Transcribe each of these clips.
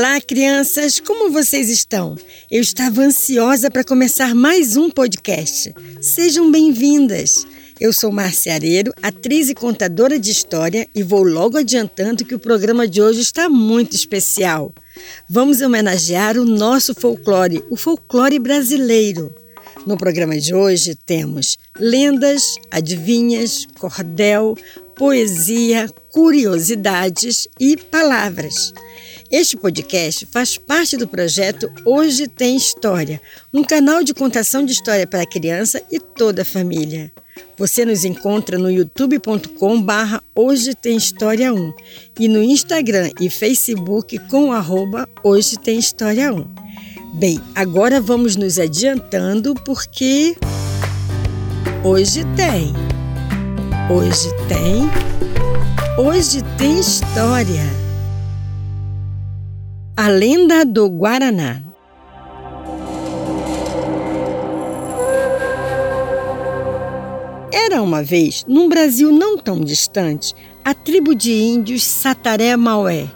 Olá, crianças! Como vocês estão? Eu estava ansiosa para começar mais um podcast. Sejam bem-vindas! Eu sou Márcia Areiro, atriz e contadora de história, e vou logo adiantando que o programa de hoje está muito especial. Vamos homenagear o nosso folclore, o folclore brasileiro. No programa de hoje temos lendas, adivinhas, cordel, poesia, curiosidades e palavras. Este podcast faz parte do projeto Hoje Tem História, um canal de contação de história para criança e toda a família. Você nos encontra no youtube.com barra Hoje Tem História 1 e no Instagram e Facebook com arroba Hoje Tem História 1. Bem, agora vamos nos adiantando porque hoje tem. Hoje tem. Hoje tem história. A lenda do Guaraná. Era uma vez, num Brasil não tão distante, a tribo de índios Sataré-Maué,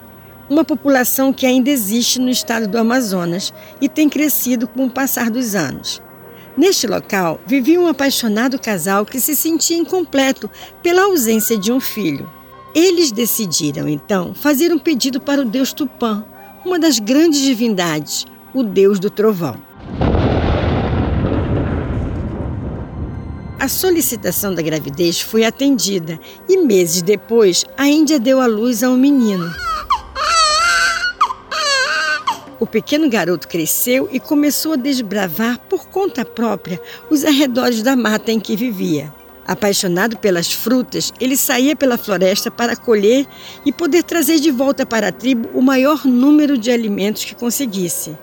uma população que ainda existe no estado do Amazonas e tem crescido com o passar dos anos. Neste local vivia um apaixonado casal que se sentia incompleto pela ausência de um filho. Eles decidiram então fazer um pedido para o deus Tupã, uma das grandes divindades, o deus do trovão. A solicitação da gravidez foi atendida e meses depois a Índia deu à luz a um menino. O pequeno garoto cresceu e começou a desbravar por conta própria os arredores da mata em que vivia. Apaixonado pelas frutas, ele saía pela floresta para colher e poder trazer de volta para a tribo o maior número de alimentos que conseguisse.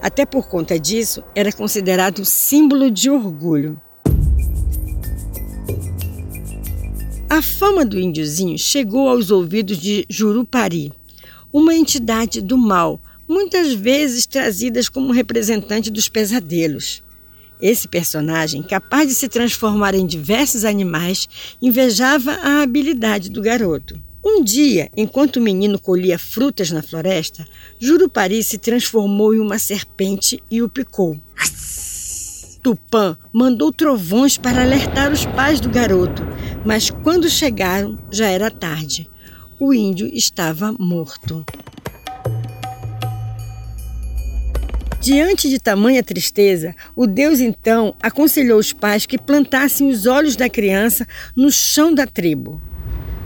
Até por conta disso, era considerado símbolo de orgulho. A fama do índiozinho chegou aos ouvidos de Jurupari, uma entidade do mal, muitas vezes trazidas como representante dos pesadelos. Esse personagem, capaz de se transformar em diversos animais, invejava a habilidade do garoto. Um dia, enquanto o menino colhia frutas na floresta, Jurupari se transformou em uma serpente e o picou. Tupã mandou trovões para alertar os pais do garoto, mas quando chegaram já era tarde. O índio estava morto. Diante de tamanha tristeza, o Deus então aconselhou os pais que plantassem os olhos da criança no chão da tribo.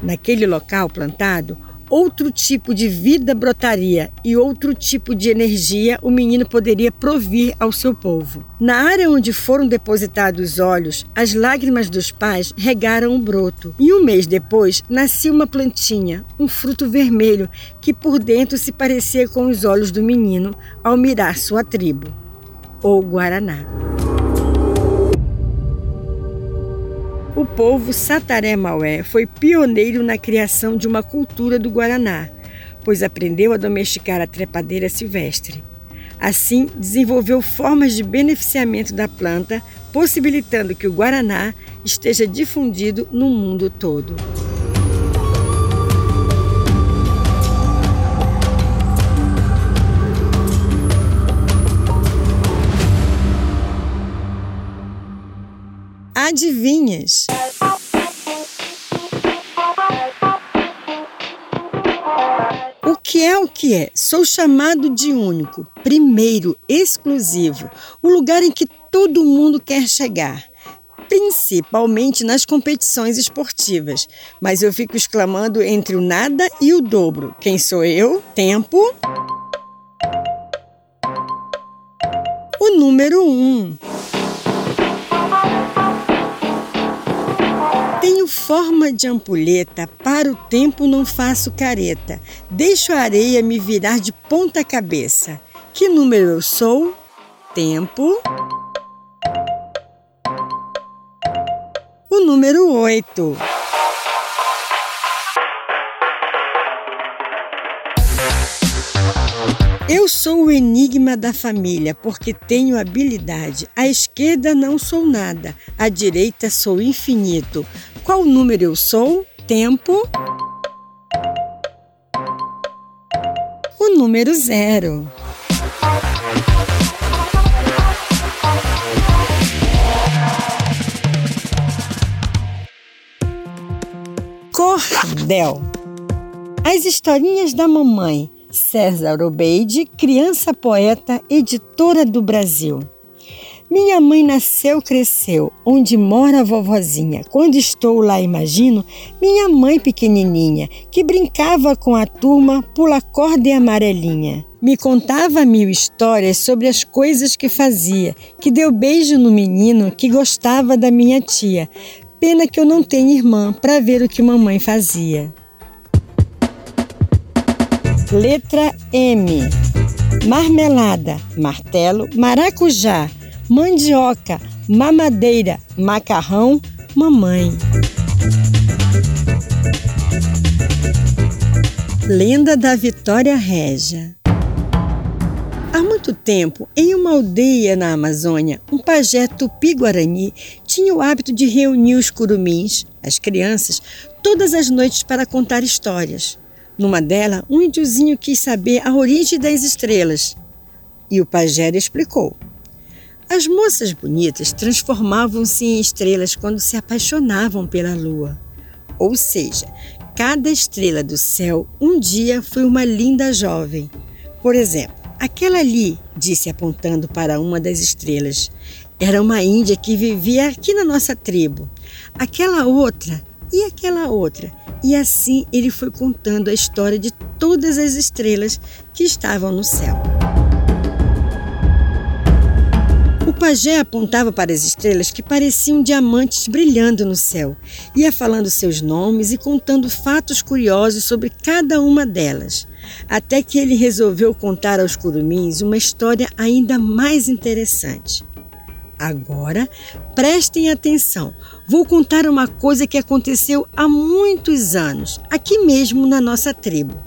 Naquele local plantado, outro tipo de vida brotaria e outro tipo de energia o menino poderia provir ao seu povo. Na área onde foram depositados os olhos, as lágrimas dos pais regaram o broto. E um mês depois nascia uma plantinha, um fruto vermelho, que por dentro se parecia com os olhos do menino ao mirar sua tribo, ou Guaraná. O povo Sataré-Maué foi pioneiro na criação de uma cultura do Guaraná, pois aprendeu a domesticar a trepadeira silvestre. Assim, desenvolveu formas de beneficiamento da planta, possibilitando que o Guaraná esteja difundido no mundo todo. Adivinhas? O que é o que é? Sou chamado de único, primeiro, exclusivo, o lugar em que todo mundo quer chegar principalmente nas competições esportivas. Mas eu fico exclamando entre o nada e o dobro. Quem sou eu? Tempo. O número um. Forma de ampulheta, para o tempo não faço careta. Deixo a areia me virar de ponta cabeça. Que número eu sou? Tempo. O número 8. Eu sou o enigma da família porque tenho habilidade. À esquerda não sou nada, à direita sou infinito. Qual número eu sou? Tempo. O número zero. Cordel. As historinhas da mamãe, César Obeide, criança poeta, editora do Brasil. Minha mãe nasceu, cresceu, onde mora a vovozinha. Quando estou lá, imagino minha mãe pequenininha, que brincava com a turma pula corda e amarelinha. Me contava mil histórias sobre as coisas que fazia, que deu beijo no menino que gostava da minha tia. Pena que eu não tenho irmã para ver o que mamãe fazia. Letra M. Marmelada, martelo, maracujá, mandioca, mamadeira, macarrão, mamãe. Lenda da Vitória Régia Há muito tempo, em uma aldeia na Amazônia, um pajé tupi-guarani tinha o hábito de reunir os curumins, as crianças, todas as noites para contar histórias. Numa delas, um índiozinho quis saber a origem das estrelas. E o pajé explicou. As moças bonitas transformavam-se em estrelas quando se apaixonavam pela lua. Ou seja, cada estrela do céu um dia foi uma linda jovem. Por exemplo, aquela ali, disse apontando para uma das estrelas, era uma índia que vivia aqui na nossa tribo. Aquela outra e aquela outra. E assim ele foi contando a história de todas as estrelas que estavam no céu. Pajé apontava para as estrelas que pareciam diamantes brilhando no céu. Ia falando seus nomes e contando fatos curiosos sobre cada uma delas. Até que ele resolveu contar aos curumins uma história ainda mais interessante. Agora, prestem atenção. Vou contar uma coisa que aconteceu há muitos anos, aqui mesmo na nossa tribo.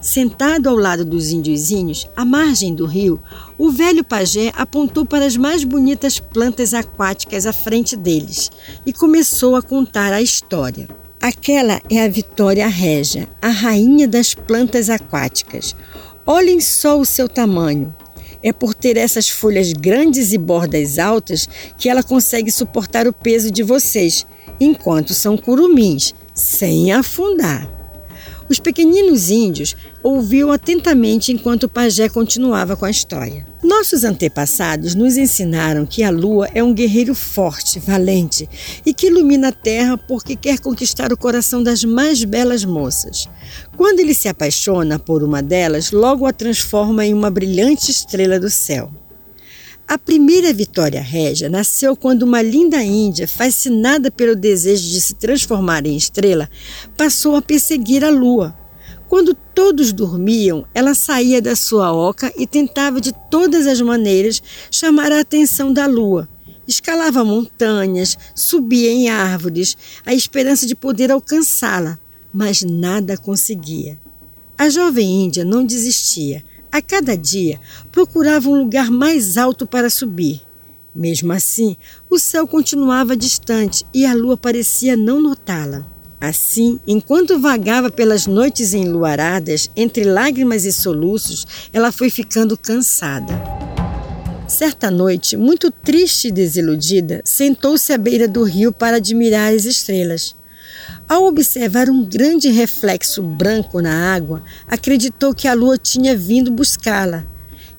Sentado ao lado dos índiozinhos, à margem do rio, o velho pajé apontou para as mais bonitas plantas aquáticas à frente deles e começou a contar a história. Aquela é a Vitória Régia, a rainha das plantas aquáticas. Olhem só o seu tamanho. É por ter essas folhas grandes e bordas altas que ela consegue suportar o peso de vocês, enquanto são curumins, sem afundar. Os pequeninos índios ouviam atentamente enquanto o pajé continuava com a história. Nossos antepassados nos ensinaram que a lua é um guerreiro forte, valente e que ilumina a terra porque quer conquistar o coração das mais belas moças. Quando ele se apaixona por uma delas, logo a transforma em uma brilhante estrela do céu. A primeira Vitória Régia nasceu quando uma linda índia, fascinada pelo desejo de se transformar em estrela, passou a perseguir a lua. Quando todos dormiam, ela saía da sua oca e tentava de todas as maneiras chamar a atenção da lua. Escalava montanhas, subia em árvores, a esperança de poder alcançá-la, mas nada conseguia. A jovem índia não desistia. A cada dia procurava um lugar mais alto para subir. Mesmo assim, o céu continuava distante e a lua parecia não notá-la. Assim, enquanto vagava pelas noites enluaradas, entre lágrimas e soluços, ela foi ficando cansada. Certa noite, muito triste e desiludida, sentou-se à beira do rio para admirar as estrelas. Ao observar um grande reflexo branco na água, acreditou que a lua tinha vindo buscá-la.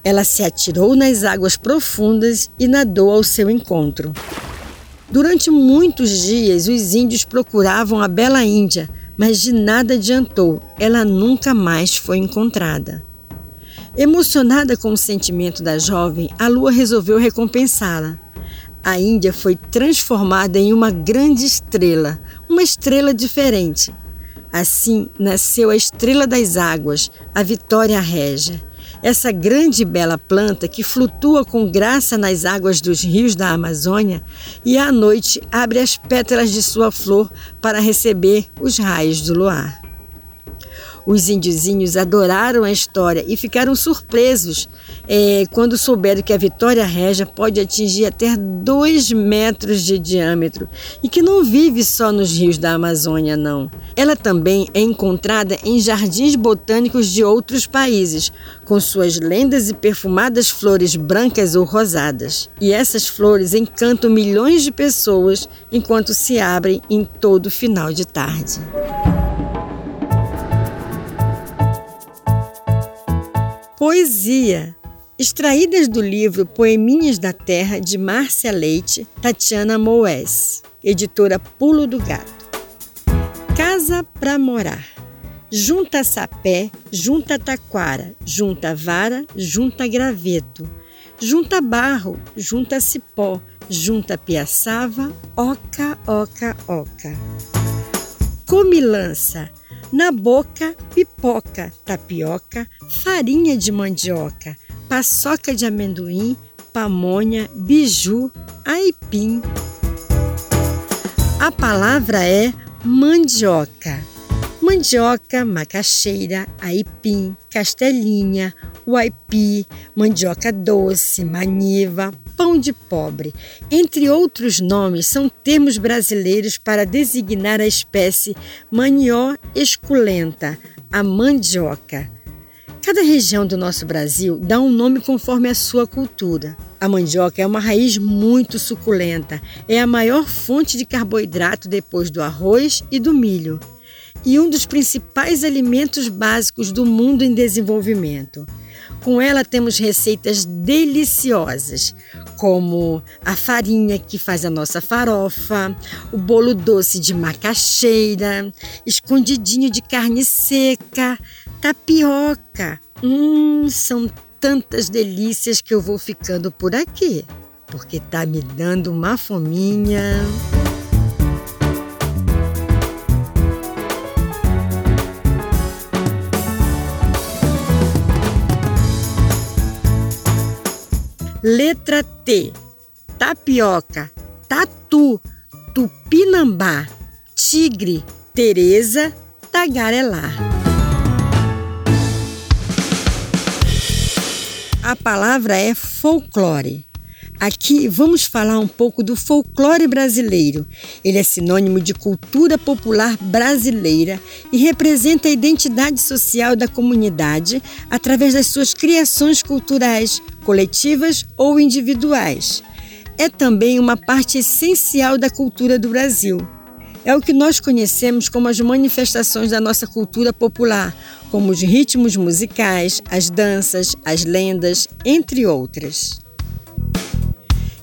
Ela se atirou nas águas profundas e nadou ao seu encontro. Durante muitos dias, os índios procuravam a bela Índia, mas de nada adiantou, ela nunca mais foi encontrada. Emocionada com o sentimento da jovem, a lua resolveu recompensá-la a Índia foi transformada em uma grande estrela, uma estrela diferente. Assim nasceu a estrela das águas, a Vitória Régia. Essa grande e bela planta que flutua com graça nas águas dos rios da Amazônia e à noite abre as pétalas de sua flor para receber os raios do luar. Os índiozinhos adoraram a história e ficaram surpresos é, quando souberam que a Vitória Régia pode atingir até 2 metros de diâmetro e que não vive só nos rios da Amazônia, não. Ela também é encontrada em jardins botânicos de outros países, com suas lendas e perfumadas flores brancas ou rosadas. E essas flores encantam milhões de pessoas enquanto se abrem em todo final de tarde. Poesia. Extraídas do livro Poeminhas da Terra, de Márcia Leite, Tatiana Moés, editora Pulo do Gato. Casa para morar. Junta sapé, junta taquara, junta vara, junta graveto. Junta barro, junta cipó, junta piaçava, oca, oca, oca. Comilança na boca, pipoca, tapioca, farinha de mandioca, paçoca de amendoim, pamonha, biju, aipim. A palavra é mandioca. Mandioca, macaxeira, aipim, castelinha, uaipi, mandioca doce, maniva, pão de pobre, entre outros nomes, são termos brasileiros para designar a espécie Manió esculenta, a mandioca. Cada região do nosso Brasil dá um nome conforme a sua cultura. A mandioca é uma raiz muito suculenta, é a maior fonte de carboidrato depois do arroz e do milho, e um dos principais alimentos básicos do mundo em desenvolvimento. Com ela temos receitas deliciosas, como a farinha que faz a nossa farofa, o bolo doce de macaxeira, escondidinho de carne seca, tapioca. Hum, são tantas delícias que eu vou ficando por aqui, porque tá me dando uma fominha. Letra T. Tapioca, tatu, tupinambá, tigre, Teresa, tagarelar. A palavra é folclore. Aqui vamos falar um pouco do folclore brasileiro. Ele é sinônimo de cultura popular brasileira e representa a identidade social da comunidade através das suas criações culturais, coletivas ou individuais. É também uma parte essencial da cultura do Brasil. É o que nós conhecemos como as manifestações da nossa cultura popular, como os ritmos musicais, as danças, as lendas, entre outras.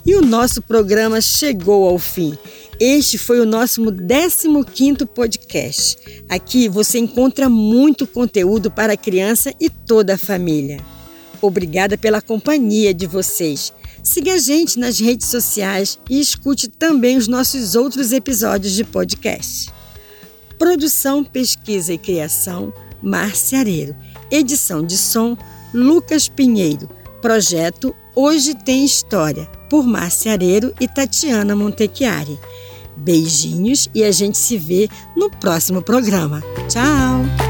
E o nosso programa chegou ao fim. Este foi o nosso 15º podcast. Aqui você encontra muito conteúdo para a criança e toda a família. Obrigada pela companhia de vocês. Siga a gente nas redes sociais e escute também os nossos outros episódios de podcast. Produção, pesquisa e criação, Márcia Areiro. Edição de som, Lucas Pinheiro. Projeto Hoje Tem História por Márcia Areiro e Tatiana Montechiari. Beijinhos e a gente se vê no próximo programa. Tchau!